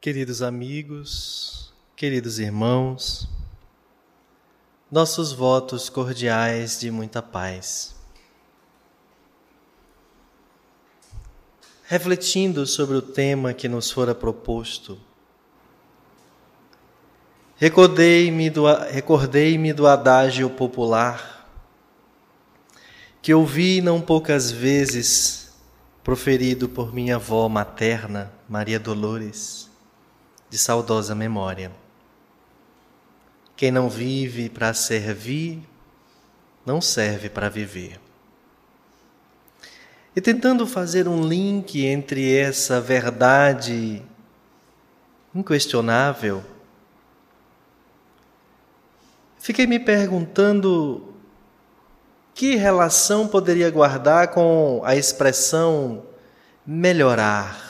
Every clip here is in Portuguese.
Queridos amigos, queridos irmãos, nossos votos cordiais de muita paz. Refletindo sobre o tema que nos fora proposto, recordei-me do, recordei do adágio popular que ouvi não poucas vezes proferido por minha avó materna, Maria Dolores de saudosa memória. Quem não vive para servir, não serve para viver. E tentando fazer um link entre essa verdade inquestionável, fiquei me perguntando que relação poderia guardar com a expressão melhorar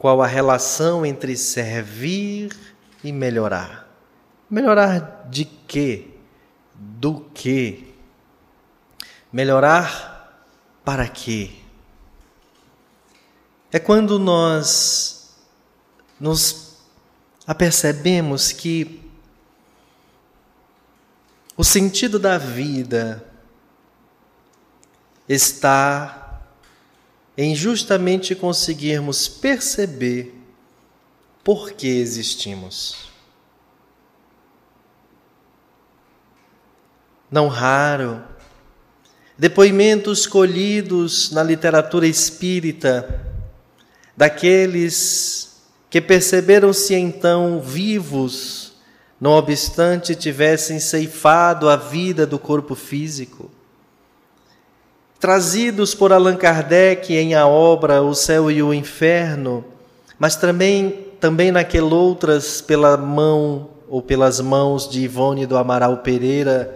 qual a relação entre servir e melhorar. Melhorar de quê? Do quê? Melhorar para quê? É quando nós nos apercebemos que o sentido da vida está em justamente conseguirmos perceber por que existimos. Não raro, depoimentos colhidos na literatura espírita daqueles que perceberam-se então vivos, não obstante tivessem ceifado a vida do corpo físico trazidos por Allan Kardec em a obra O Céu e o Inferno, mas também, também naquelas outras pela mão ou pelas mãos de Ivone do Amaral Pereira,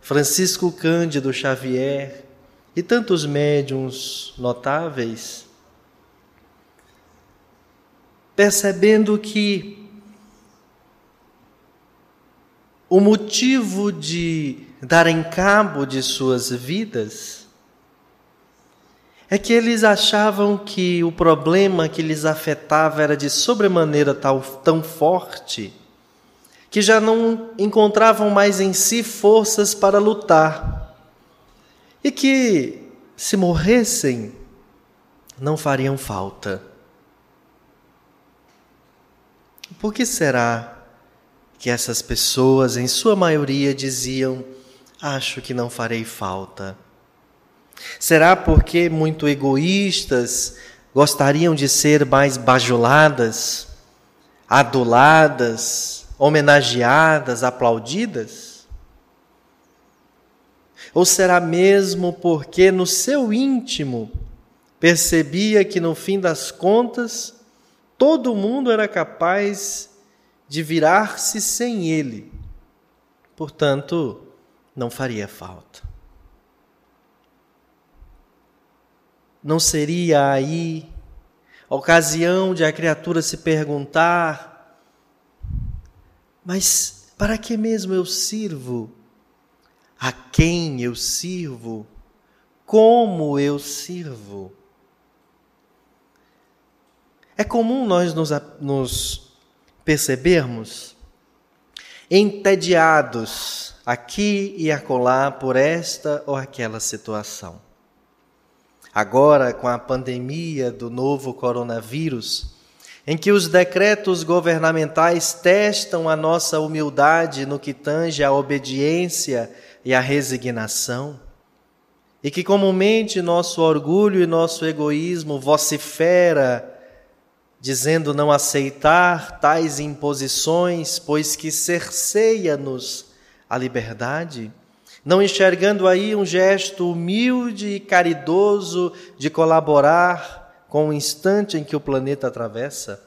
Francisco Cândido Xavier e tantos médiums notáveis, percebendo que o motivo de darem cabo de suas vidas é que eles achavam que o problema que lhes afetava era de sobremaneira tal, tão forte que já não encontravam mais em si forças para lutar e que, se morressem, não fariam falta. Por que será que essas pessoas, em sua maioria, diziam: Acho que não farei falta? Será porque muito egoístas gostariam de ser mais bajuladas, aduladas, homenageadas, aplaudidas? Ou será mesmo porque no seu íntimo percebia que no fim das contas todo mundo era capaz de virar-se sem ele? Portanto, não faria falta. Não seria aí ocasião de a criatura se perguntar: mas para que mesmo eu sirvo? A quem eu sirvo? Como eu sirvo? É comum nós nos, nos percebermos entediados aqui e acolá por esta ou aquela situação agora com a pandemia do novo coronavírus, em que os decretos governamentais testam a nossa humildade no que tange à obediência e à resignação, e que comumente nosso orgulho e nosso egoísmo vocifera dizendo não aceitar tais imposições, pois que cerceia-nos a liberdade não enxergando aí um gesto humilde e caridoso de colaborar com o instante em que o planeta atravessa.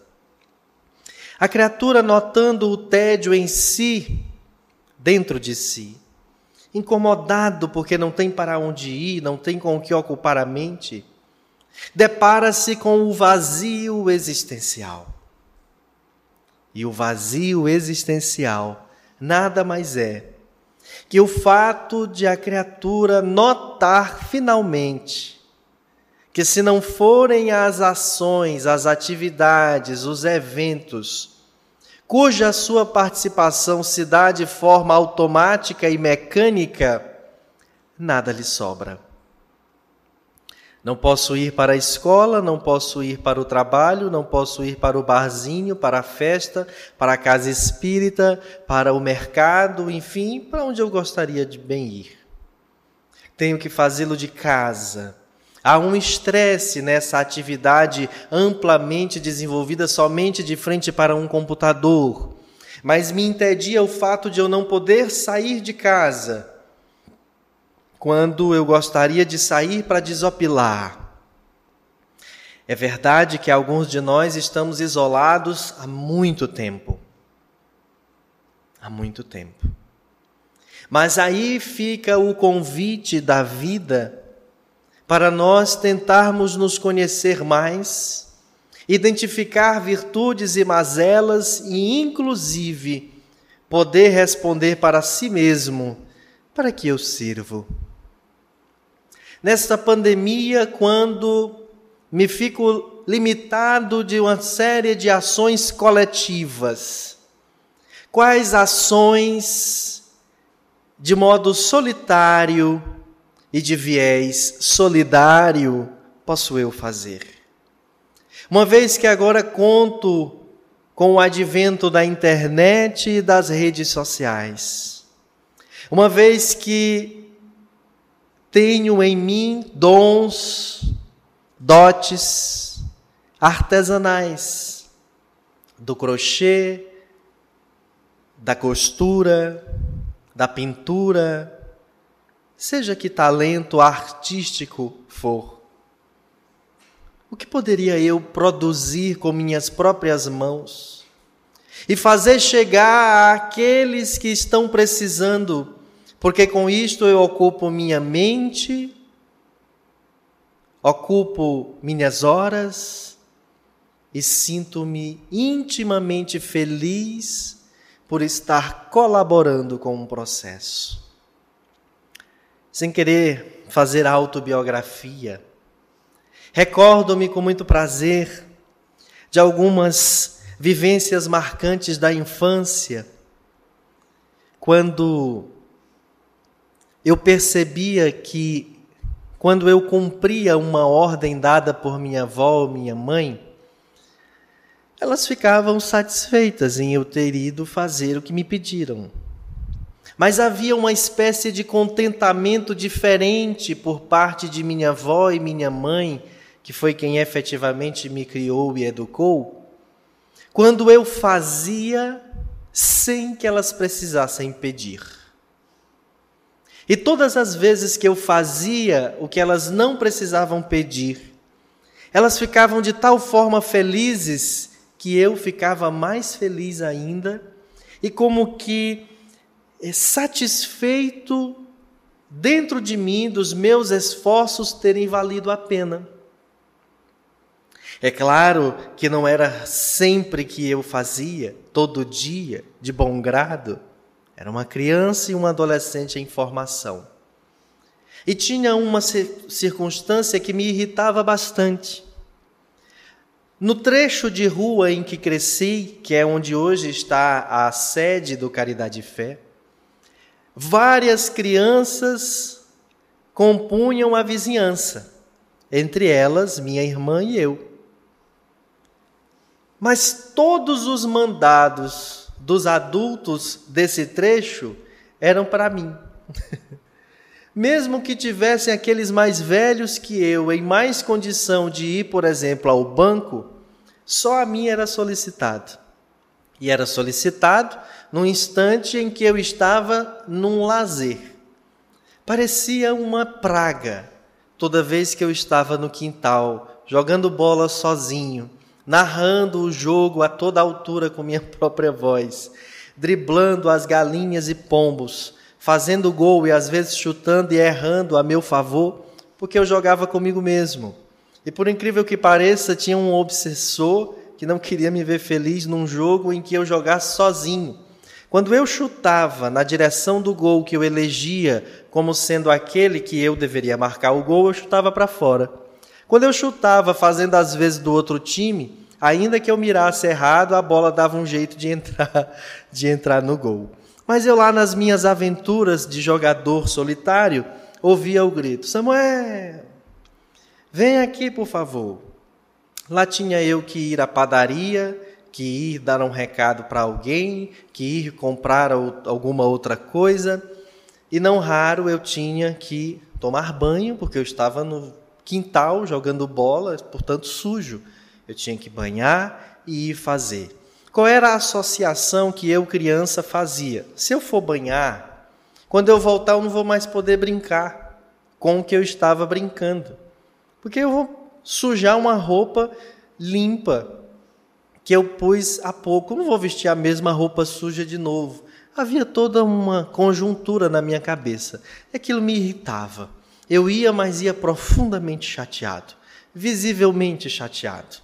A criatura, notando o tédio em si, dentro de si, incomodado porque não tem para onde ir, não tem com o que ocupar a mente, depara-se com o vazio existencial. E o vazio existencial nada mais é que o fato de a criatura notar finalmente que se não forem as ações, as atividades, os eventos, cuja sua participação se dá de forma automática e mecânica, nada lhe sobra. Não posso ir para a escola, não posso ir para o trabalho, não posso ir para o barzinho, para a festa, para a casa espírita, para o mercado, enfim, para onde eu gostaria de bem ir. Tenho que fazê-lo de casa Há um estresse nessa atividade amplamente desenvolvida somente de frente para um computador. Mas me entedia o fato de eu não poder sair de casa quando eu gostaria de sair para desopilar. É verdade que alguns de nós estamos isolados há muito tempo. Há muito tempo. Mas aí fica o convite da vida para nós tentarmos nos conhecer mais, identificar virtudes e mazelas e, inclusive, poder responder para si mesmo: para que eu sirvo? Nesta pandemia, quando me fico limitado de uma série de ações coletivas, quais ações de modo solitário, e de viés solidário posso eu fazer? Uma vez que agora conto com o advento da internet e das redes sociais, uma vez que tenho em mim dons, dotes artesanais do crochê, da costura, da pintura, seja que talento artístico for. O que poderia eu produzir com minhas próprias mãos e fazer chegar àqueles que estão precisando, porque com isto eu ocupo minha mente, ocupo minhas horas e sinto-me intimamente feliz por estar colaborando com um processo sem querer fazer autobiografia. Recordo-me com muito prazer de algumas vivências marcantes da infância, quando eu percebia que, quando eu cumpria uma ordem dada por minha avó ou minha mãe, elas ficavam satisfeitas em eu ter ido fazer o que me pediram. Mas havia uma espécie de contentamento diferente por parte de minha avó e minha mãe, que foi quem efetivamente me criou e educou, quando eu fazia sem que elas precisassem pedir. E todas as vezes que eu fazia o que elas não precisavam pedir, elas ficavam de tal forma felizes que eu ficava mais feliz ainda, e como que é satisfeito dentro de mim dos meus esforços terem valido a pena. É claro que não era sempre que eu fazia, todo dia, de bom grado. Era uma criança e um adolescente em formação. E tinha uma circunstância que me irritava bastante. No trecho de rua em que cresci, que é onde hoje está a sede do Caridade e Fé, várias crianças compunham a vizinhança, entre elas minha irmã e eu. Mas todos os mandados dos adultos desse trecho eram para mim. Mesmo que tivessem aqueles mais velhos que eu, em mais condição de ir, por exemplo, ao banco, só a mim era solicitado. E era solicitado num instante em que eu estava num lazer. Parecia uma praga toda vez que eu estava no quintal, jogando bola sozinho, narrando o jogo a toda altura com minha própria voz, driblando as galinhas e pombos, fazendo gol e às vezes chutando e errando a meu favor, porque eu jogava comigo mesmo. E por incrível que pareça, tinha um obsessor que não queria me ver feliz num jogo em que eu jogasse sozinho. Quando eu chutava na direção do gol que eu elegia como sendo aquele que eu deveria marcar o gol, eu chutava para fora. Quando eu chutava fazendo às vezes do outro time, ainda que eu mirasse errado, a bola dava um jeito de entrar, de entrar no gol. Mas eu lá nas minhas aventuras de jogador solitário, ouvia o grito: Samuel, vem aqui, por favor. Lá tinha eu que ir à padaria, que ir dar um recado para alguém, que ir comprar alguma outra coisa. E não raro eu tinha que tomar banho, porque eu estava no quintal jogando bola, portanto sujo. Eu tinha que banhar e ir fazer. Qual era a associação que eu, criança, fazia? Se eu for banhar, quando eu voltar eu não vou mais poder brincar com o que eu estava brincando. Porque eu vou sujar uma roupa limpa, que eu pus há pouco. Eu não vou vestir a mesma roupa suja de novo. Havia toda uma conjuntura na minha cabeça. Aquilo me irritava. Eu ia, mas ia profundamente chateado, visivelmente chateado.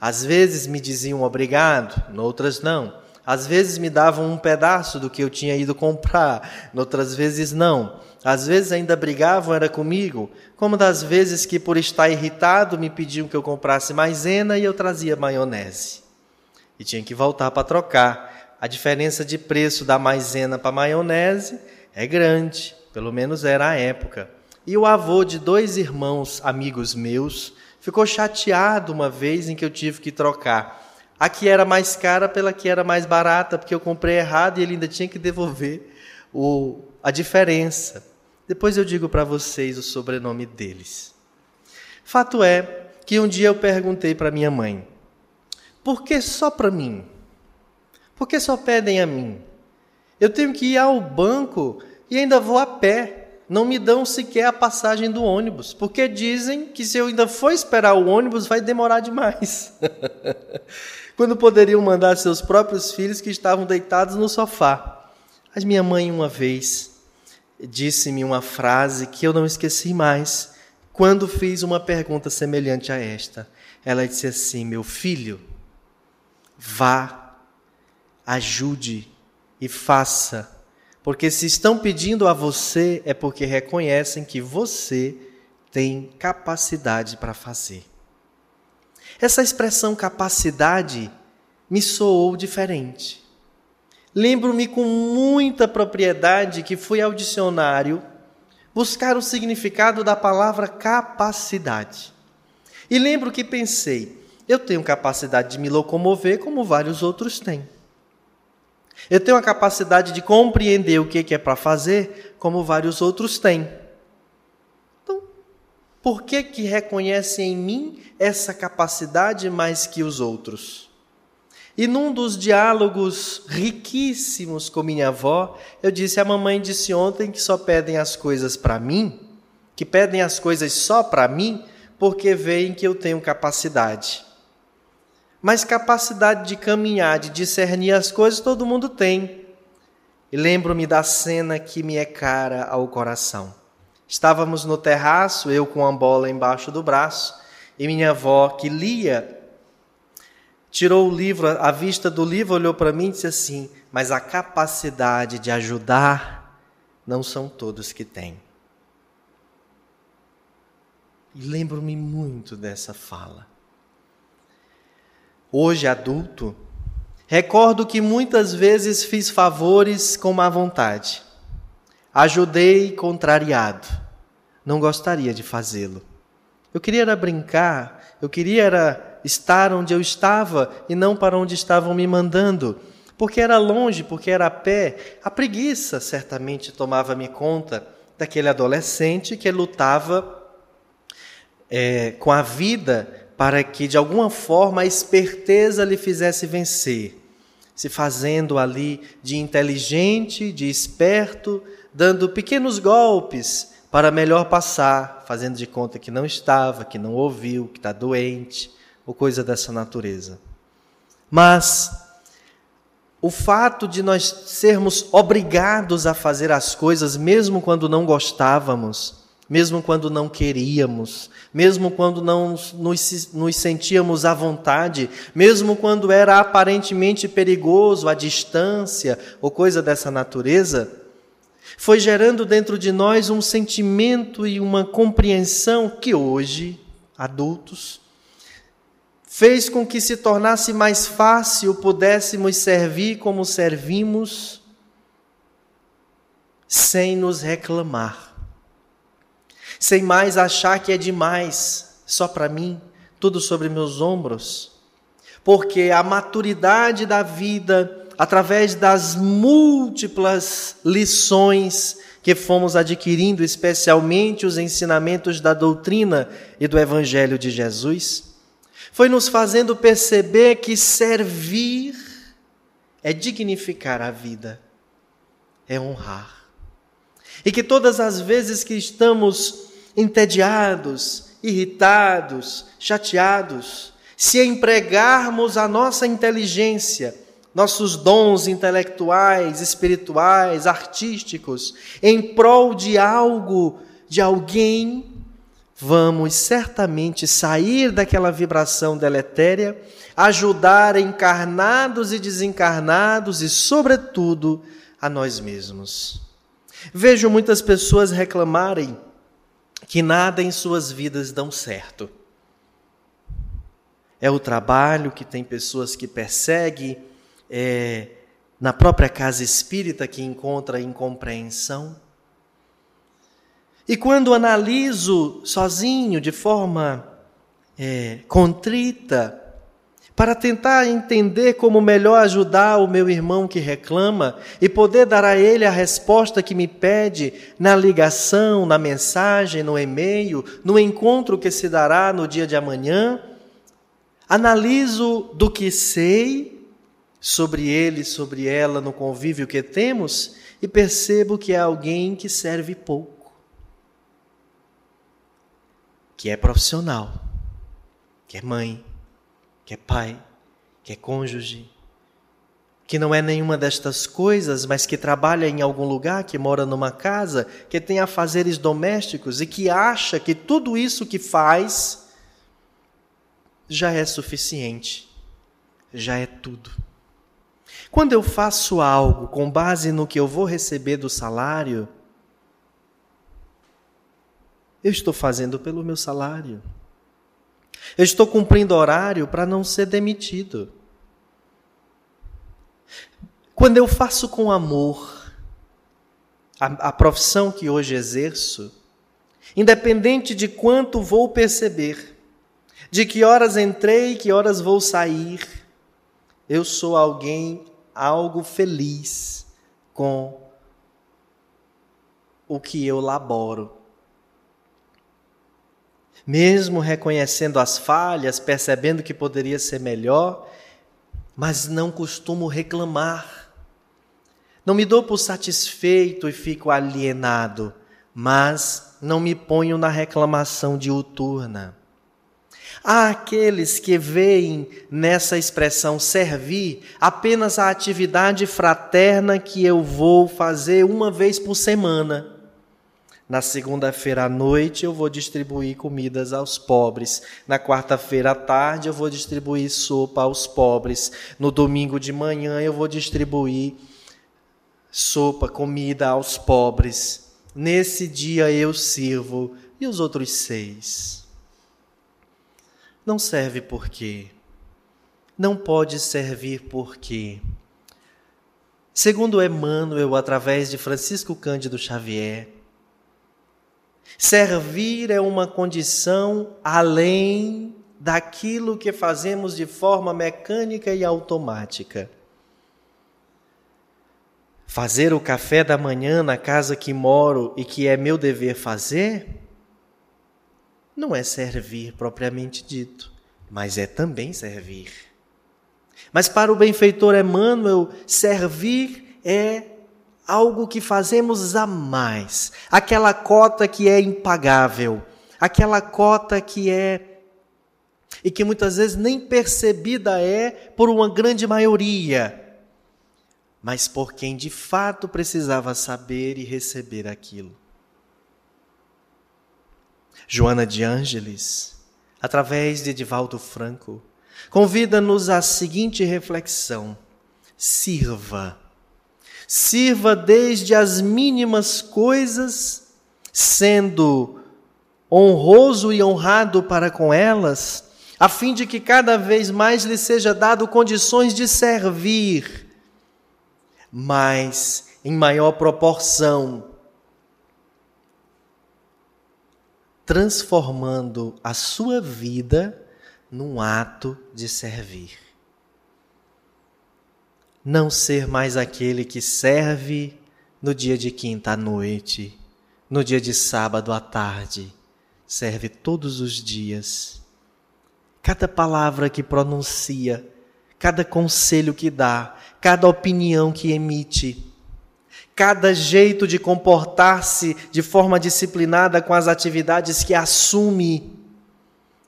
Às vezes me diziam obrigado, noutras não. Às vezes me davam um pedaço do que eu tinha ido comprar, noutras vezes não. Às vezes ainda brigavam era comigo, como das vezes que por estar irritado me pediam que eu comprasse maisena e eu trazia maionese e tinha que voltar para trocar. A diferença de preço da maisena para maionese é grande, pelo menos era a época. E o avô de dois irmãos amigos meus ficou chateado uma vez em que eu tive que trocar. A que era mais cara pela que era mais barata, porque eu comprei errado e ele ainda tinha que devolver o, a diferença. Depois eu digo para vocês o sobrenome deles. Fato é que um dia eu perguntei para minha mãe: por que só para mim? Por que só pedem a mim? Eu tenho que ir ao banco e ainda vou a pé. Não me dão sequer a passagem do ônibus, porque dizem que se eu ainda for esperar o ônibus vai demorar demais. Quando poderiam mandar seus próprios filhos que estavam deitados no sofá. Mas minha mãe, uma vez, disse-me uma frase que eu não esqueci mais, quando fiz uma pergunta semelhante a esta. Ela disse assim: Meu filho, Vá, ajude e faça. Porque se estão pedindo a você, é porque reconhecem que você tem capacidade para fazer. Essa expressão capacidade me soou diferente. Lembro-me com muita propriedade que fui ao dicionário buscar o significado da palavra capacidade. E lembro que pensei, eu tenho capacidade de me locomover como vários outros têm. Eu tenho a capacidade de compreender o que é para fazer como vários outros têm. Então, por que que reconhece em mim essa capacidade mais que os outros? E num dos diálogos riquíssimos com minha avó, eu disse: a mamãe disse ontem que só pedem as coisas para mim, que pedem as coisas só para mim, porque veem que eu tenho capacidade. Mas capacidade de caminhar, de discernir as coisas, todo mundo tem. E lembro-me da cena que me é cara ao coração. Estávamos no terraço, eu com a bola embaixo do braço, e minha avó, que lia, tirou o livro, a vista do livro, olhou para mim e disse assim: Mas a capacidade de ajudar não são todos que têm. E lembro-me muito dessa fala hoje adulto, recordo que muitas vezes fiz favores com má vontade. Ajudei contrariado. Não gostaria de fazê-lo. Eu queria era brincar, eu queria era estar onde eu estava e não para onde estavam me mandando. Porque era longe, porque era a pé. A preguiça certamente tomava-me conta daquele adolescente que lutava é, com a vida para que de alguma forma a esperteza lhe fizesse vencer, se fazendo ali de inteligente, de esperto, dando pequenos golpes para melhor passar, fazendo de conta que não estava, que não ouviu, que está doente, ou coisa dessa natureza. Mas o fato de nós sermos obrigados a fazer as coisas mesmo quando não gostávamos, mesmo quando não queríamos, mesmo quando não nos, nos, sentíamos à vontade, mesmo quando era aparentemente perigoso, à distância ou coisa dessa natureza, foi gerando dentro de nós um sentimento e uma compreensão que hoje adultos, fez com que se tornasse mais fácil pudéssemos servir como servimos, sem nos reclamar, sem mais achar que é demais só para mim, tudo sobre meus ombros, porque a maturidade da vida, através das múltiplas lições que fomos adquirindo, especialmente os ensinamentos da doutrina e do Evangelho de Jesus, foi nos fazendo perceber que servir é dignificar a vida, é honrar. E que todas as vezes que estamos entediados, irritados, chateados, se empregarmos a nossa inteligência, nossos dons intelectuais, espirituais, artísticos, em prol de algo, de alguém, vamos certamente sair daquela vibração deletéria, ajudar encarnados e desencarnados e, sobretudo, a nós mesmos. Vejo muitas pessoas reclamarem que nada em suas vidas dão certo. É o trabalho que tem pessoas que perseguem, é, na própria casa espírita que encontra incompreensão. E quando analiso sozinho, de forma é, contrita, para tentar entender como melhor ajudar o meu irmão que reclama e poder dar a ele a resposta que me pede na ligação, na mensagem, no e-mail, no encontro que se dará no dia de amanhã. Analiso do que sei sobre ele, sobre ela, no convívio que temos e percebo que é alguém que serve pouco, que é profissional, que é mãe, que é pai, que é cônjuge, que não é nenhuma destas coisas, mas que trabalha em algum lugar, que mora numa casa, que tem afazeres domésticos e que acha que tudo isso que faz já é suficiente, já é tudo. Quando eu faço algo com base no que eu vou receber do salário, eu estou fazendo pelo meu salário. Eu estou cumprindo horário para não ser demitido. Quando eu faço com amor a, a profissão que hoje exerço, independente de quanto vou perceber, de que horas entrei, que horas vou sair, eu sou alguém algo feliz com o que eu laboro mesmo reconhecendo as falhas, percebendo que poderia ser melhor, mas não costumo reclamar. Não me dou por satisfeito e fico alienado, mas não me ponho na reclamação diuturna. Há aqueles que veem nessa expressão servir apenas a atividade fraterna que eu vou fazer uma vez por semana. Na segunda-feira à noite eu vou distribuir comidas aos pobres. Na quarta-feira à tarde eu vou distribuir sopa aos pobres. No domingo de manhã eu vou distribuir sopa, comida aos pobres. Nesse dia eu sirvo. E os outros seis? Não serve por quê? Não pode servir por quê? Segundo Emmanuel, através de Francisco Cândido Xavier, Servir é uma condição além daquilo que fazemos de forma mecânica e automática. Fazer o café da manhã na casa que moro e que é meu dever fazer, não é servir propriamente dito, mas é também servir. Mas para o benfeitor Emmanuel, servir é algo que fazemos a mais, aquela cota que é impagável, aquela cota que é e que muitas vezes nem percebida é por uma grande maioria, mas por quem de fato precisava saber e receber aquilo. Joana de Ângeles, através de Edivaldo Franco, convida-nos à seguinte reflexão: sirva Sirva desde as mínimas coisas, sendo honroso e honrado para com elas, a fim de que cada vez mais lhe seja dado condições de servir, mas em maior proporção, transformando a sua vida num ato de servir. Não ser mais aquele que serve no dia de quinta à noite, no dia de sábado à tarde, serve todos os dias. Cada palavra que pronuncia, cada conselho que dá, cada opinião que emite, cada jeito de comportar-se de forma disciplinada com as atividades que assume,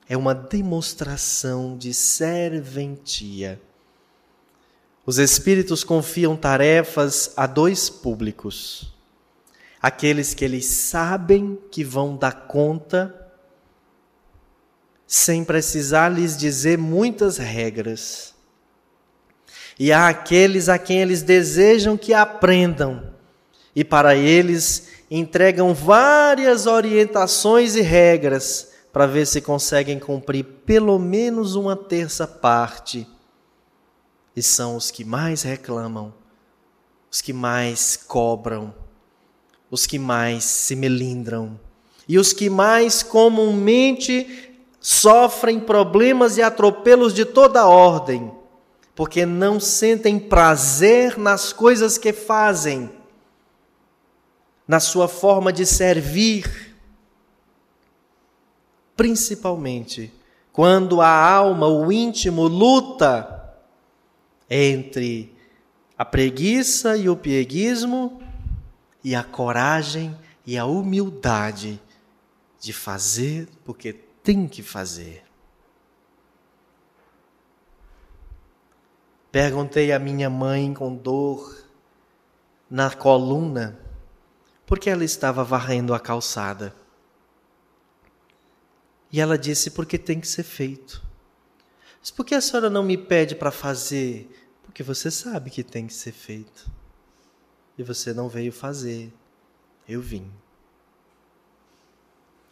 é uma demonstração de serventia. Os Espíritos confiam tarefas a dois públicos: aqueles que eles sabem que vão dar conta, sem precisar lhes dizer muitas regras, e há aqueles a quem eles desejam que aprendam, e para eles entregam várias orientações e regras para ver se conseguem cumprir pelo menos uma terça parte. E são os que mais reclamam, os que mais cobram, os que mais se melindram e os que mais comumente sofrem problemas e atropelos de toda ordem, porque não sentem prazer nas coisas que fazem, na sua forma de servir. Principalmente quando a alma, o íntimo, luta entre a preguiça e o pieguismo e a coragem e a humildade de fazer porque tem que fazer. Perguntei à minha mãe com dor na coluna porque ela estava varrendo a calçada. E ela disse: porque tem que ser feito. Mas por que a senhora não me pede para fazer? Porque você sabe que tem que ser feito. E você não veio fazer. Eu vim.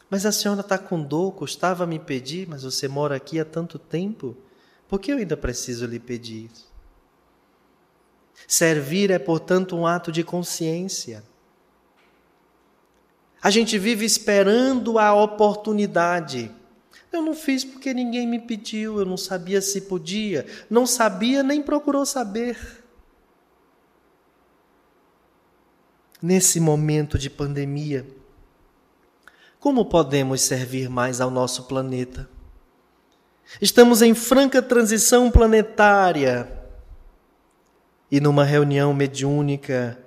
Mas a senhora está com dor, custava me pedir, mas você mora aqui há tanto tempo. Por que eu ainda preciso lhe pedir? Servir é, portanto, um ato de consciência. A gente vive esperando a oportunidade. Eu não fiz porque ninguém me pediu, eu não sabia se podia, não sabia nem procurou saber. Nesse momento de pandemia, como podemos servir mais ao nosso planeta? Estamos em franca transição planetária e numa reunião mediúnica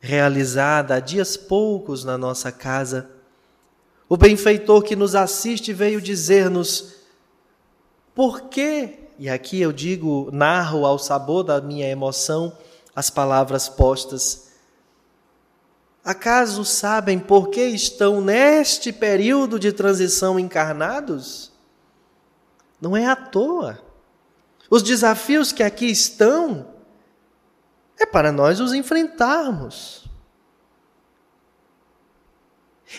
realizada há dias poucos na nossa casa, o benfeitor que nos assiste veio dizer-nos: por que, e aqui eu digo, narro ao sabor da minha emoção as palavras postas, acaso sabem por que estão neste período de transição encarnados? Não é à toa. Os desafios que aqui estão é para nós os enfrentarmos.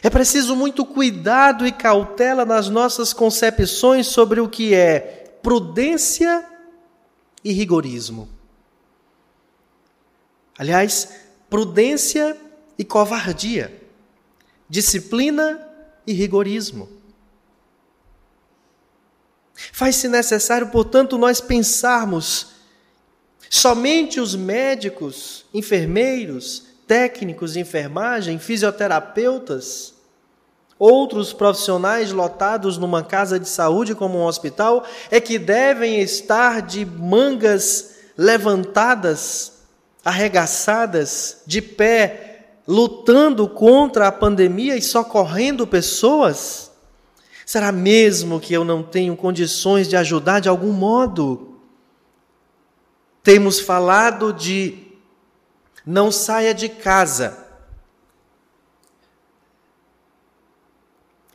É preciso muito cuidado e cautela nas nossas concepções sobre o que é prudência e rigorismo. Aliás, prudência e covardia, disciplina e rigorismo. Faz-se necessário, portanto, nós pensarmos Somente os médicos, enfermeiros, técnicos de enfermagem, fisioterapeutas, outros profissionais lotados numa casa de saúde como um hospital, é que devem estar de mangas levantadas, arregaçadas, de pé, lutando contra a pandemia e socorrendo pessoas? Será mesmo que eu não tenho condições de ajudar de algum modo? Temos falado de não saia de casa.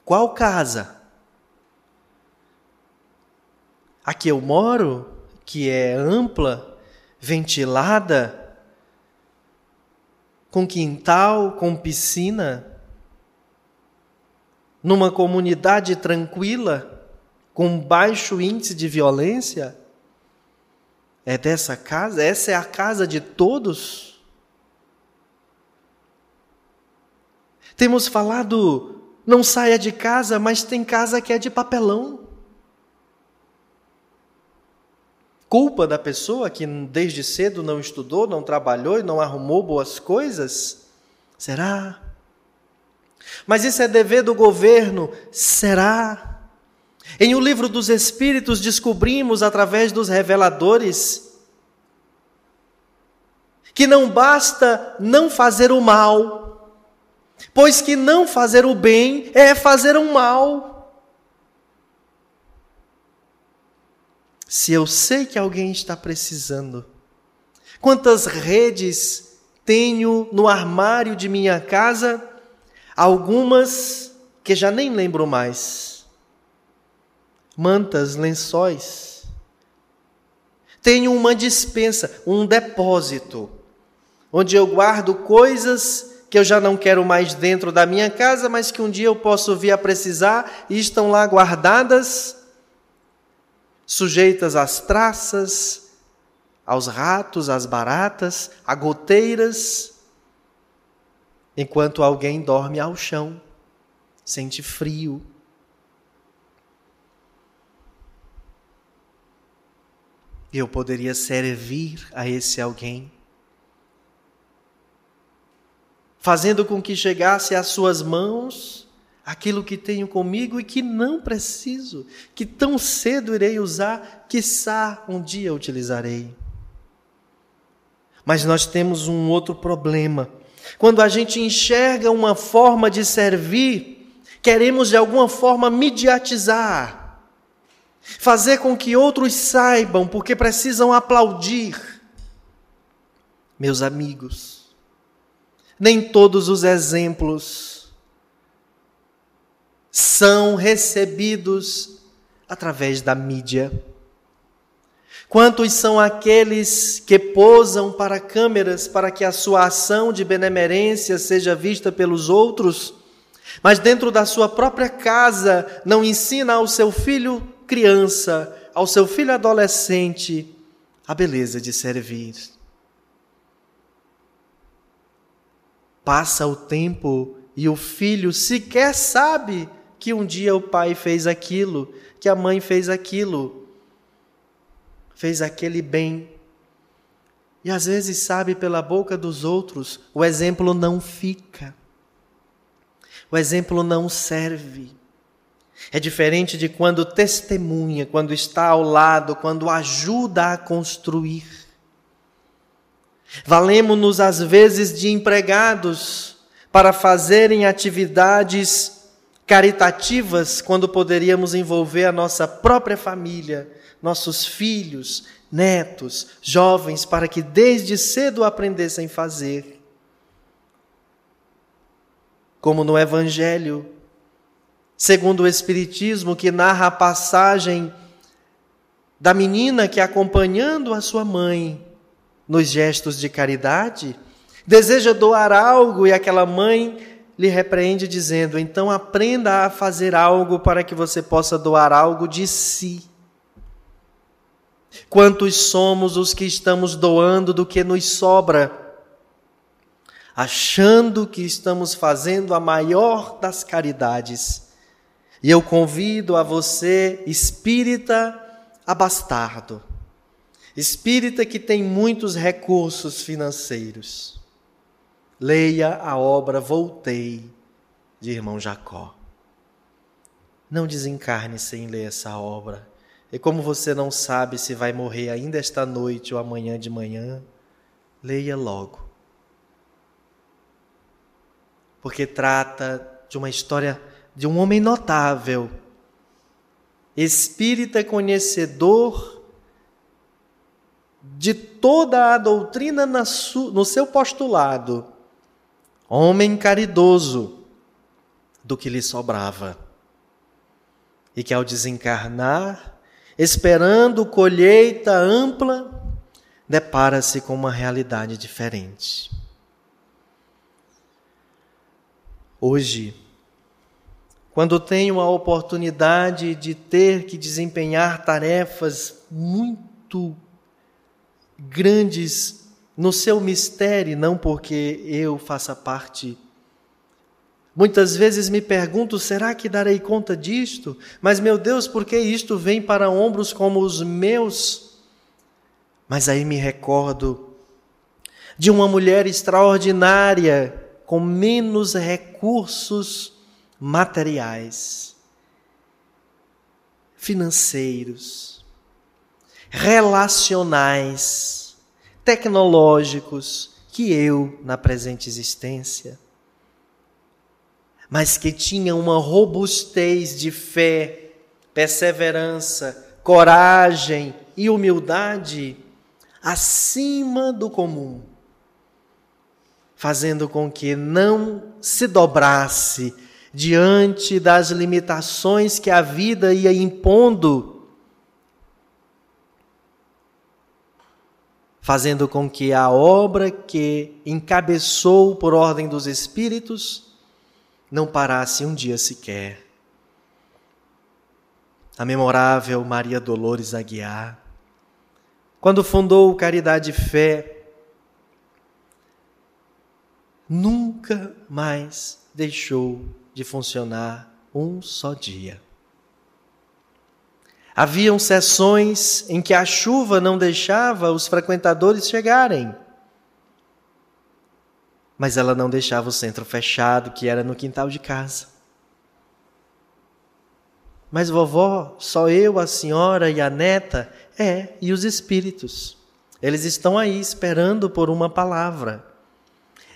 Qual casa? A que eu moro, que é ampla, ventilada, com quintal, com piscina. numa comunidade tranquila, com baixo índice de violência? É dessa casa? Essa é a casa de todos? Temos falado, não saia de casa, mas tem casa que é de papelão. Culpa da pessoa que desde cedo não estudou, não trabalhou e não arrumou boas coisas? Será? Mas isso é dever do governo? Será? Em O Livro dos Espíritos descobrimos, através dos reveladores, que não basta não fazer o mal, pois que não fazer o bem é fazer o mal. Se eu sei que alguém está precisando, quantas redes tenho no armário de minha casa? Algumas que já nem lembro mais. Mantas, lençóis. Tenho uma dispensa, um depósito, onde eu guardo coisas que eu já não quero mais dentro da minha casa, mas que um dia eu posso vir a precisar e estão lá guardadas sujeitas às traças, aos ratos, às baratas, a goteiras, enquanto alguém dorme ao chão, sente frio. Eu poderia servir a esse alguém, fazendo com que chegasse às suas mãos aquilo que tenho comigo e que não preciso, que tão cedo irei usar, quiçá um dia utilizarei. Mas nós temos um outro problema. Quando a gente enxerga uma forma de servir, queremos de alguma forma mediatizar, fazer com que outros saibam, porque precisam aplaudir. Meus amigos, nem todos os exemplos são recebidos através da mídia. Quantos são aqueles que posam para câmeras para que a sua ação de benemerência seja vista pelos outros, mas dentro da sua própria casa não ensina ao seu filho criança, ao seu filho adolescente, a beleza de servir? Passa o tempo e o filho sequer sabe que um dia o pai fez aquilo, que a mãe fez aquilo, fez aquele bem. E às vezes sabe pela boca dos outros, o exemplo não fica. O exemplo não serve. É diferente de quando testemunha, quando está ao lado, quando ajuda a construir. Valemos-nos às vezes de empregados para fazerem atividades caritativas quando poderíamos envolver a nossa própria família, nossos filhos, netos, jovens, para que desde cedo aprendessem a fazer. Como no Evangelho, segundo o Espiritismo, que narra a passagem da menina que, acompanhando a sua mãe nos gestos de caridade, deseja doar algo e aquela mãe lhe repreende, dizendo: Então aprenda a fazer algo para que você possa doar algo de si. Quantos somos os que estamos doando do que nos sobra, achando que estamos fazendo a maior das caridades. E eu convido a você, espírita abastardo, espírita que tem muitos recursos financeiros Leia a obra Voltei, de irmão Jacó. Não desencarne sem ler essa obra. E como você não sabe se vai morrer ainda esta noite ou amanhã de manhã, leia logo. Porque trata de uma história de um homem notável, espírita conhecedor de toda a doutrina no seu postulado homem caridoso, do que lhe sobrava. E que ao desencarnar, esperando colheita ampla, depara-se com uma realidade diferente. Hoje, quando tenho a oportunidade de ter que desempenhar tarefas muito grandes no seu mistério, não porque eu faça parte. Muitas vezes me pergunto: será que darei conta disto? Mas, meu Deus, por que isto vem para ombros como os meus? Mas aí me recordo de uma mulher extraordinária, com menos recursos materiais, financeiros, relacionais, tecnológicos que eu na presente existência, mas que tinha uma robustez de fé, perseverança, coragem e humildade acima do comum, fazendo com que não se dobrasse diante das limitações que a vida ia impondo, fazendo com que a obra que encabeçou por ordem dos Espíritos não parasse um dia sequer. A memorável Maria Dolores Aguiar, quando fundou Caridade e Fé, nunca mais deixou de funcionar um só dia. Haviam sessões em que a chuva não deixava os frequentadores chegarem. Mas ela não deixava o centro fechado, que era no quintal de casa. Mas vovó, só eu, a senhora e a neta? É, e os espíritos. Eles estão aí esperando por uma palavra.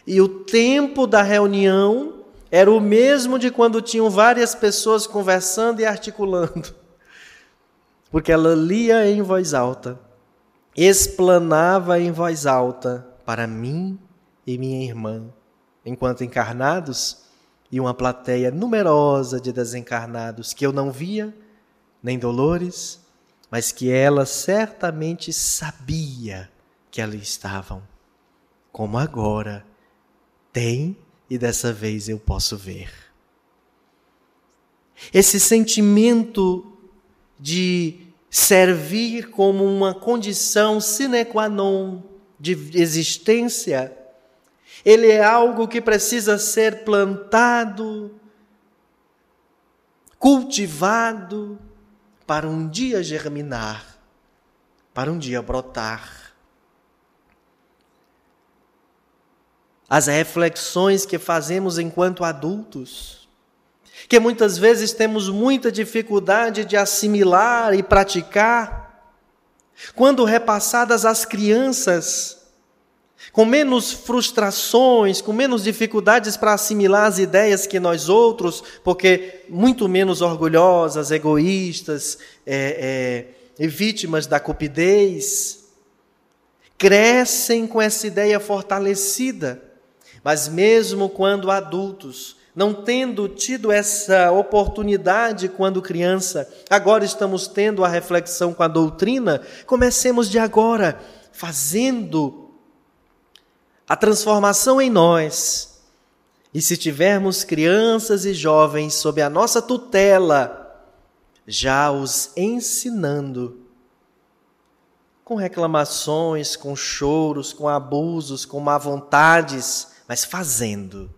E o tempo da reunião era o mesmo de quando tinham várias pessoas conversando e articulando. Porque ela lia em voz alta, explanava em voz alta para mim e minha irmã, enquanto encarnados e uma plateia numerosa de desencarnados que eu não via, nem Dolores, mas que ela certamente sabia que ali estavam, como agora tem e dessa vez eu posso ver. Esse sentimento de servir como uma condição sine qua non de existência, ele é algo que precisa ser plantado, cultivado, para um dia germinar, para um dia brotar. as reflexões que fazemos enquanto adultos, que muitas vezes temos muita dificuldade de assimilar e praticar, quando repassadas às crianças, com menos frustrações, com menos dificuldades para assimilar as ideias que nós outros, porque muito menos orgulhosas, egoístas é, é, vítimas da cupidez, crescem com essa ideia fortalecida. Mas mesmo quando adultos, não tendo tido essa oportunidade quando criança, agora estamos tendo a reflexão com a doutrina, comecemos de agora, fazendo a transformação em nós. E se tivermos crianças e jovens sob a nossa tutela, já os ensinando com reclamações, com choros, com abusos, com má vontades, mas fazendo.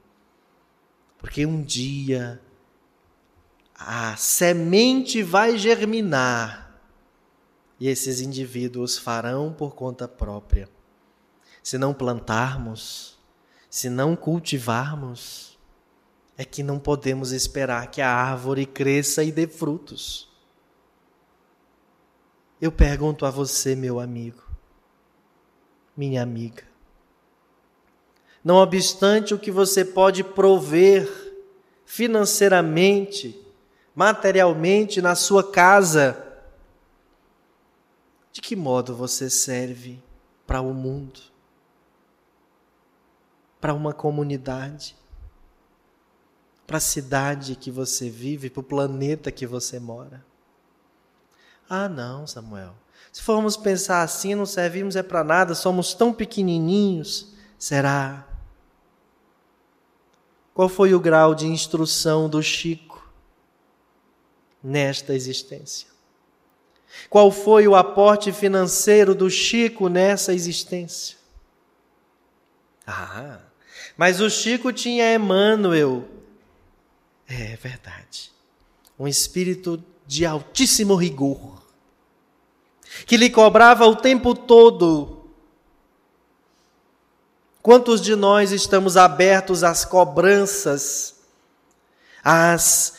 Porque um dia a semente vai germinar e esses indivíduos farão por conta própria. Se não plantarmos, se não cultivarmos, é que não podemos esperar que a árvore cresça e dê frutos. Eu pergunto a você, meu amigo, minha amiga, não obstante o que você pode prover financeiramente, materialmente na sua casa, de que modo você serve para o mundo, para uma comunidade, para a cidade que você vive, para o planeta que você mora? Ah, não, Samuel. Se formos pensar assim, não servimos é para nada, somos tão pequenininhos. Será? Qual foi o grau de instrução do Chico? nesta existência? Qual foi o aporte financeiro do Chico nessa existência? Ah, mas o Chico tinha Emmanuel. É verdade. Um espírito de altíssimo rigor, que lhe cobrava o tempo todo. Quantos de nós estamos abertos às cobranças, às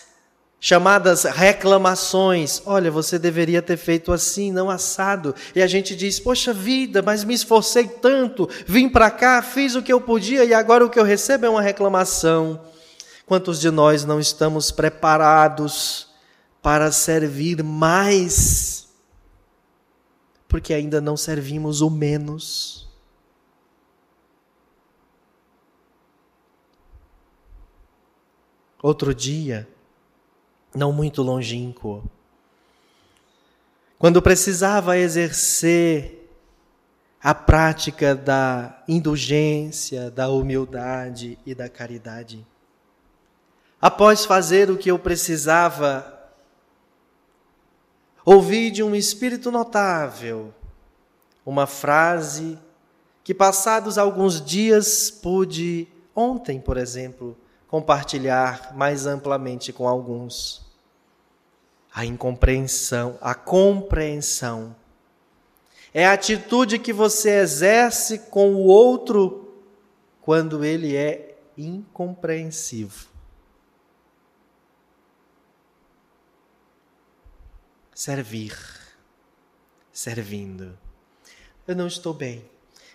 chamadas reclamações. Olha, você deveria ter feito assim, não assado. E a gente diz: Poxa vida, mas me esforcei tanto, vim para cá, fiz o que eu podia e agora o que eu recebo é uma reclamação. Quantos de nós não estamos preparados para servir mais? Porque ainda não servimos o menos. Outro dia, não muito longínquo. Quando precisava exercer a prática da indulgência, da humildade e da caridade. Após fazer o que eu precisava, ouvi de um espírito notável uma frase que, passados alguns dias, pude, ontem, por exemplo, compartilhar mais amplamente com alguns a incompreensão, a compreensão. É a atitude que você exerce com o outro quando ele é incompreensivo. Servir, servindo. Eu não estou bem.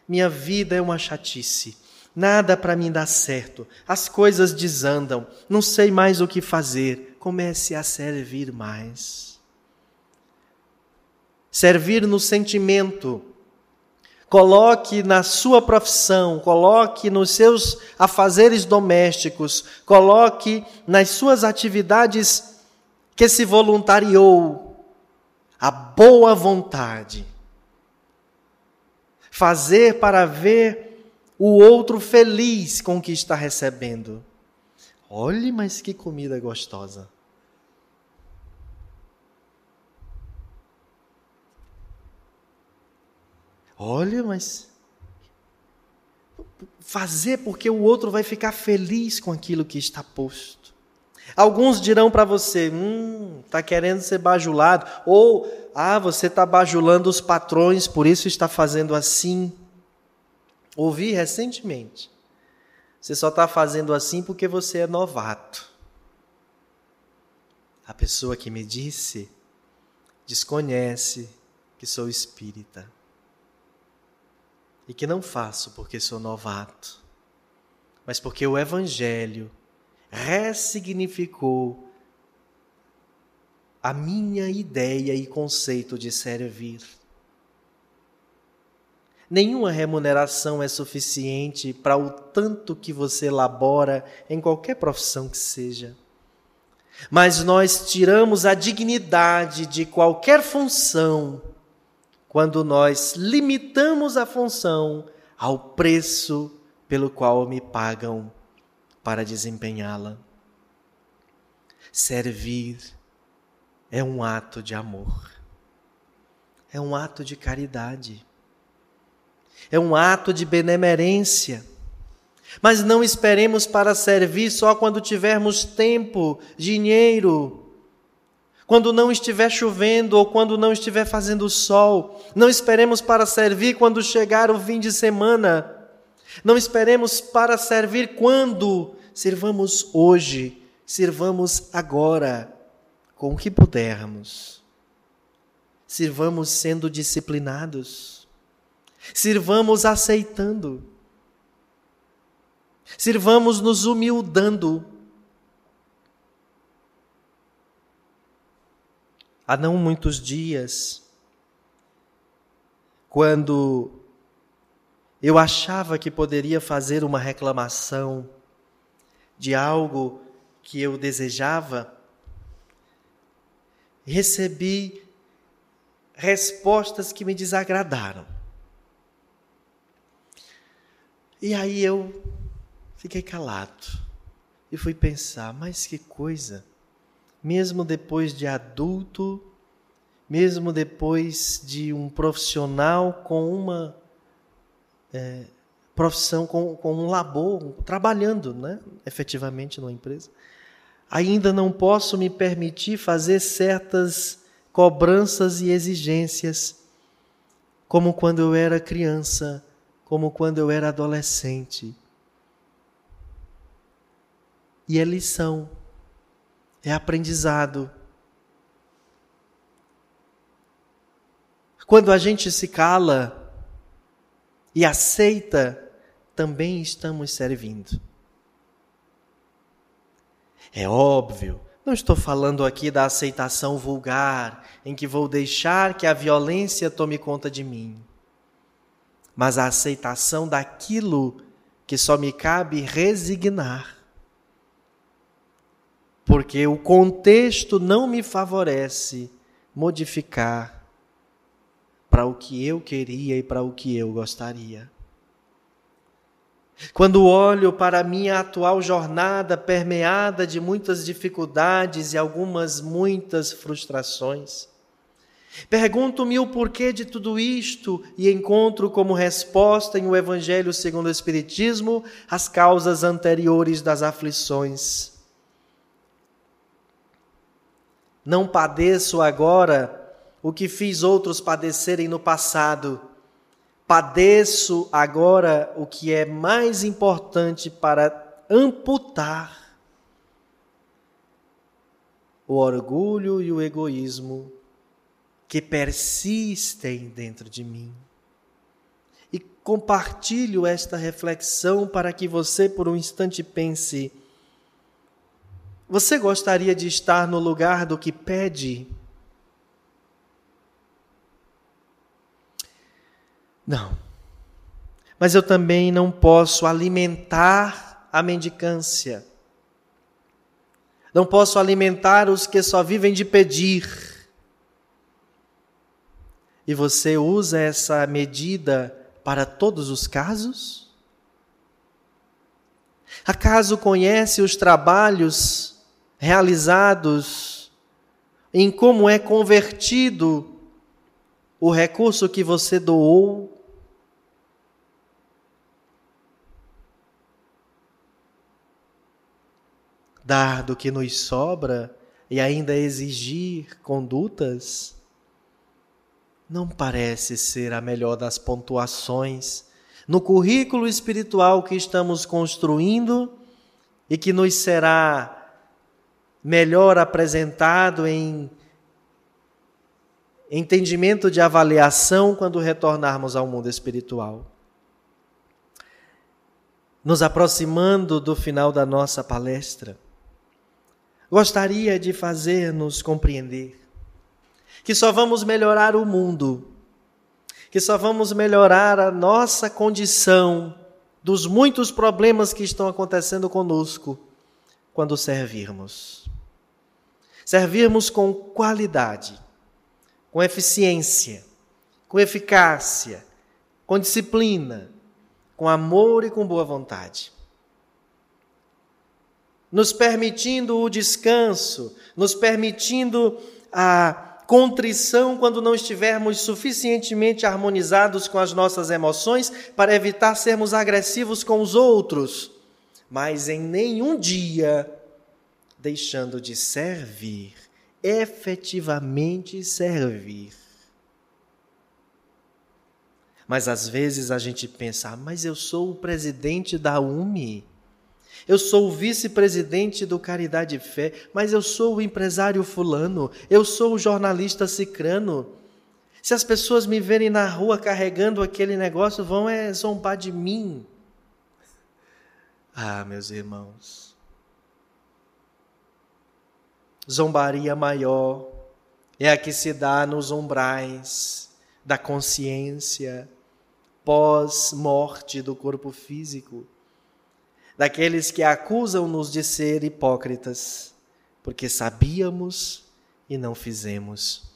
Minha vida é uma chatice. Nada para mim dá certo. As coisas desandam. Não sei mais o que fazer comece a servir mais. Servir no sentimento. Coloque na sua profissão, coloque nos seus afazeres domésticos, coloque nas suas atividades que se voluntariou a boa vontade. Fazer para ver o outro feliz com o que está recebendo. Olhe, mas que comida gostosa. Olha, mas fazer porque o outro vai ficar feliz com aquilo que está posto. Alguns dirão para você, hum, está querendo ser bajulado, ou ah, você está bajulando os patrões, por isso está fazendo assim. Ouvi recentemente você só está fazendo assim porque você é novato. A pessoa que me disse desconhece que sou espírita e que não faço porque sou novato, mas porque o Evangelho ressignificou a minha ideia e conceito de servir. Nenhuma remuneração é suficiente para o tanto que você elabora em qualquer profissão que seja. Mas nós tiramos a dignidade de qualquer função quando nós limitamos a função ao preço pelo qual me pagam para desempenhá-la. Servir é um ato de amor, é um ato de caridade é um ato de benemerência. Mas não esperemos para servir só quando tivermos tempo, dinheiro, quando não estiver chovendo ou quando não estiver fazendo sol. Não esperemos para servir quando chegar o fim de semana. Não esperemos para servir quando servamos hoje, servamos agora, com o que pudermos. Sirvamos sendo disciplinados Sirvamos aceitando. Sirvamos nos humildando. Há não muitos dias, quando eu achava que poderia fazer uma reclamação de algo que eu desejava, recebi respostas que me desagradaram. E aí eu fiquei calado e fui pensar, mas que coisa. mesmo depois de adulto, mesmo depois de um profissional com uma é, profissão, com, com um labor, trabalhando né, efetivamente numa empresa, ainda não posso me permitir fazer certas cobranças e exigências, como quando eu era criança, como quando eu era adolescente. E é lição, é aprendizado. Quando a gente se cala e aceita, também estamos servindo. É óbvio, não estou falando aqui da aceitação vulgar, em que vou deixar que a violência tome conta de mim, mas a aceitação daquilo que só me cabe resignar. Porque o contexto não me favorece modificar para o que eu queria e para o que eu gostaria. Quando olho para a minha atual jornada permeada de muitas dificuldades e algumas muitas frustrações, pergunto-me o porquê de tudo isto e encontro como resposta em o Evangelho segundo o Espiritismo as causas anteriores das aflições. Não padeço agora o que fiz outros padecerem no passado. Padeço agora o que é mais importante para amputar o orgulho e o egoísmo que persistem dentro de mim. E compartilho esta reflexão para que você, por um instante, pense: você gostaria de estar no lugar do que pede? Não. Mas eu também não posso alimentar a mendicância. Não posso alimentar os que só vivem de pedir. E você usa essa medida para todos os casos? Acaso conhece os trabalhos realizados em como é convertido o recurso que você doou dar do que nos sobra e ainda exigir condutas, não parece ser a melhor das pontuações no currículo espiritual que estamos construindo e que nos será melhor apresentado em entendimento de avaliação quando retornarmos ao mundo espiritual. Nos aproximando do final da nossa palestra, gostaria de fazer-nos compreender que só vamos melhorar o mundo, que só vamos melhorar a nossa condição dos muitos problemas que estão acontecendo conosco quando servirmos. Servirmos com qualidade, com eficiência, com eficácia, com disciplina, com amor e com boa vontade nos permitindo o descanso, nos permitindo a contrição quando não estivermos suficientemente harmonizados com as nossas emoções para evitar sermos agressivos com os outros, mas em nenhum dia deixando de servir, efetivamente servir. Mas às vezes a gente pensa, ah, mas eu sou o presidente da UME. Eu sou o vice-presidente do Caridade e Fé, mas eu sou o empresário fulano, eu sou o jornalista cicrano. Se as pessoas me verem na rua carregando aquele negócio, vão é zombar de mim. Ah, meus irmãos. Zombaria maior é a que se dá nos umbrais da consciência pós-morte do corpo físico daqueles que acusam-nos de ser hipócritas, porque sabíamos e não fizemos,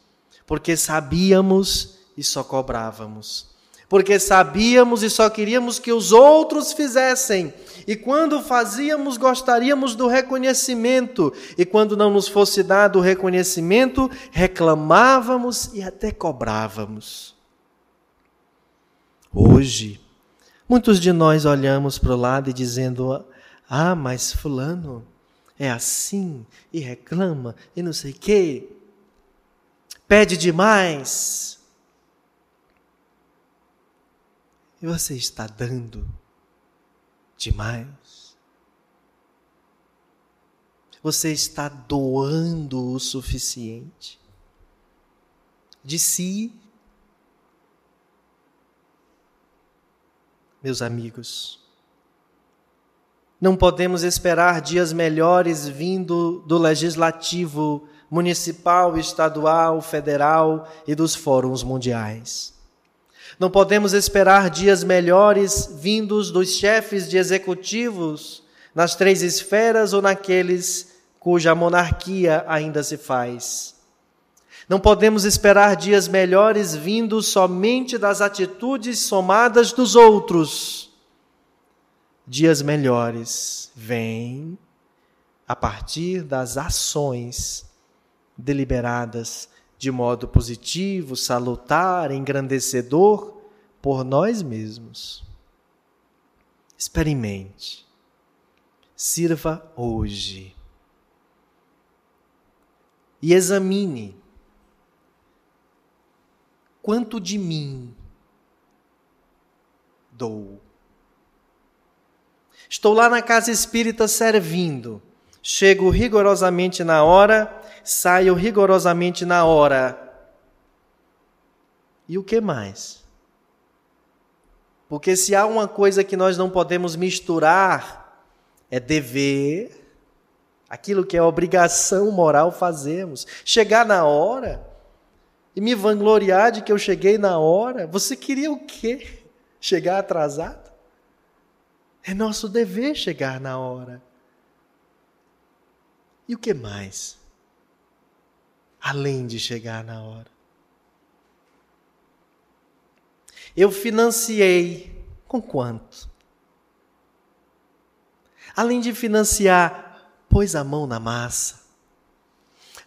porque sabíamos e só cobrávamos, porque sabíamos e só queríamos que os outros fizessem. E quando fazíamos, gostaríamos do reconhecimento, e quando não nos fosse dado o reconhecimento, reclamávamos e até cobrávamos. Hoje, muitos de nós olhamos para o lado e dizendo: Ah, mas Fulano é assim e reclama e não sei o quê, pede demais. E você está dando demais? Você está doando o suficiente de si? Meus amigos, não podemos esperar dias melhores vindo do legislativo municipal, estadual, federal e dos fóruns mundiais. Não podemos esperar dias melhores vindos dos chefes de executivos nas três esferas ou naqueles cuja monarquia ainda se faz. Não podemos esperar dias melhores vindos somente das atitudes somadas dos outros dias melhores vêm a partir das ações deliberadas de modo positivo, salutar, engrandecedor por nós mesmos. Experimente. Sirva hoje. E examine quanto de mim dou Estou lá na casa espírita servindo. Chego rigorosamente na hora, saio rigorosamente na hora. E o que mais? Porque se há uma coisa que nós não podemos misturar, é dever, aquilo que é obrigação moral fazemos. Chegar na hora e me vangloriar de que eu cheguei na hora. Você queria o quê? Chegar atrasado? É nosso dever chegar na hora. E o que mais? Além de chegar na hora. Eu financiei com quanto? Além de financiar, pôs a mão na massa.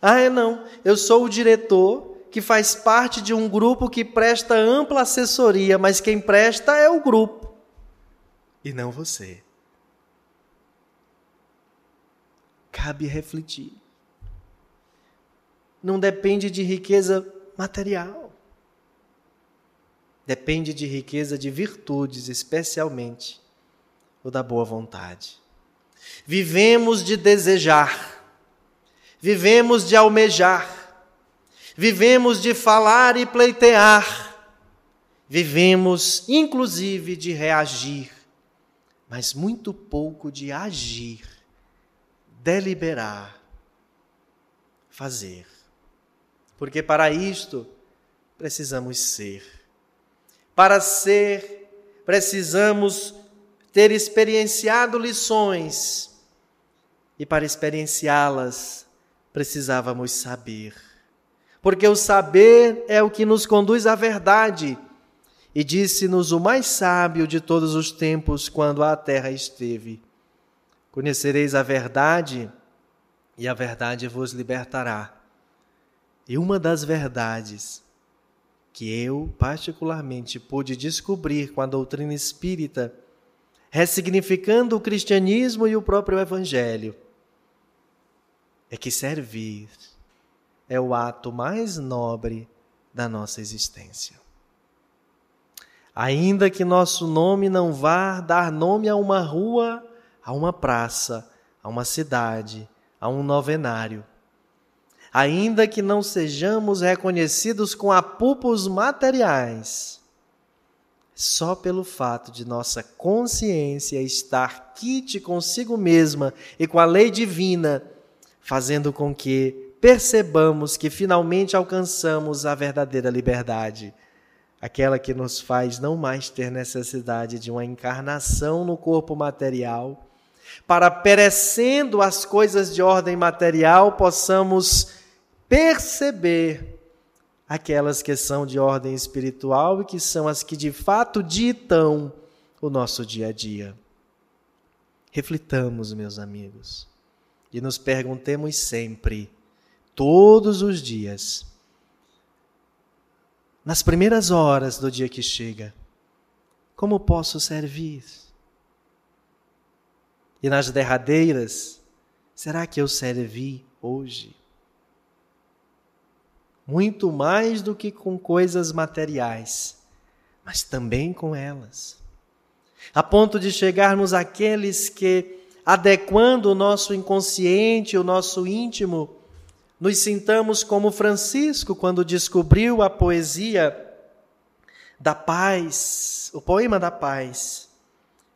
Ah, é não, eu sou o diretor que faz parte de um grupo que presta ampla assessoria, mas quem presta é o grupo e não você. Cabe refletir. Não depende de riqueza material. Depende de riqueza de virtudes, especialmente o da boa vontade. Vivemos de desejar, vivemos de almejar, vivemos de falar e pleitear, vivemos inclusive de reagir mas muito pouco de agir, deliberar, fazer. Porque para isto precisamos ser. Para ser, precisamos ter experienciado lições. E para experienciá-las, precisávamos saber. Porque o saber é o que nos conduz à verdade e disse-nos o mais sábio de todos os tempos quando a terra esteve: Conhecereis a verdade, e a verdade vos libertará. E uma das verdades que eu, particularmente, pude descobrir com a doutrina espírita, ressignificando o cristianismo e o próprio evangelho, é que servir é o ato mais nobre da nossa existência. Ainda que nosso nome não vá dar nome a uma rua, a uma praça, a uma cidade, a um novenário. Ainda que não sejamos reconhecidos com apupos materiais, só pelo fato de nossa consciência estar quite consigo mesma e com a lei divina, fazendo com que percebamos que finalmente alcançamos a verdadeira liberdade aquela que nos faz não mais ter necessidade de uma encarnação no corpo material, para perecendo as coisas de ordem material, possamos perceber aquelas que são de ordem espiritual e que são as que de fato ditam o nosso dia a dia. Reflitamos, meus amigos, e nos perguntemos sempre, todos os dias, nas primeiras horas do dia que chega, como posso servir? E nas derradeiras, será que eu servi hoje? Muito mais do que com coisas materiais, mas também com elas. A ponto de chegarmos àqueles que, adequando o nosso inconsciente, o nosso íntimo, nos sintamos como Francisco quando descobriu a poesia da paz, o poema da paz,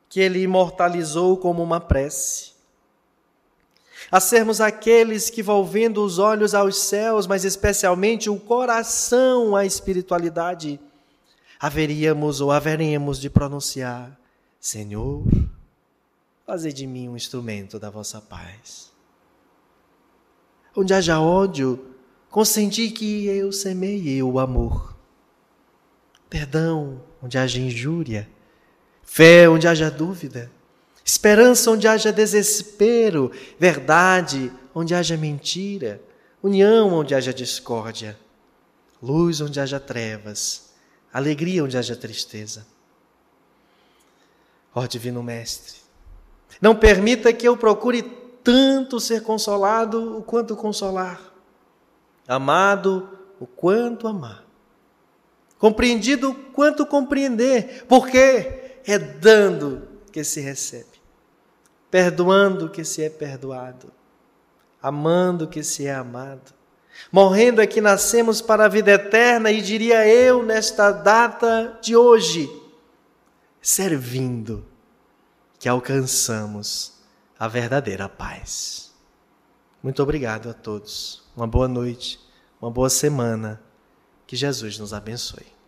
que ele imortalizou como uma prece. A sermos aqueles que, volvendo os olhos aos céus, mas especialmente o coração à espiritualidade, haveríamos ou haveremos de pronunciar: Senhor, fazei de mim um instrumento da vossa paz. Onde haja ódio, consenti que eu semeie o amor. Perdão onde haja injúria. Fé onde haja dúvida. Esperança onde haja desespero. Verdade onde haja mentira. União onde haja discórdia. Luz onde haja trevas. Alegria onde haja tristeza. Ó Divino Mestre, não permita que eu procure tanto ser consolado o quanto consolar, amado o quanto amar, compreendido o quanto compreender, porque é dando que se recebe, perdoando que se é perdoado, amando que se é amado. Morrendo é que nascemos para a vida eterna, e diria eu, nesta data de hoje, servindo, que alcançamos a verdadeira paz. Muito obrigado a todos. Uma boa noite, uma boa semana. Que Jesus nos abençoe.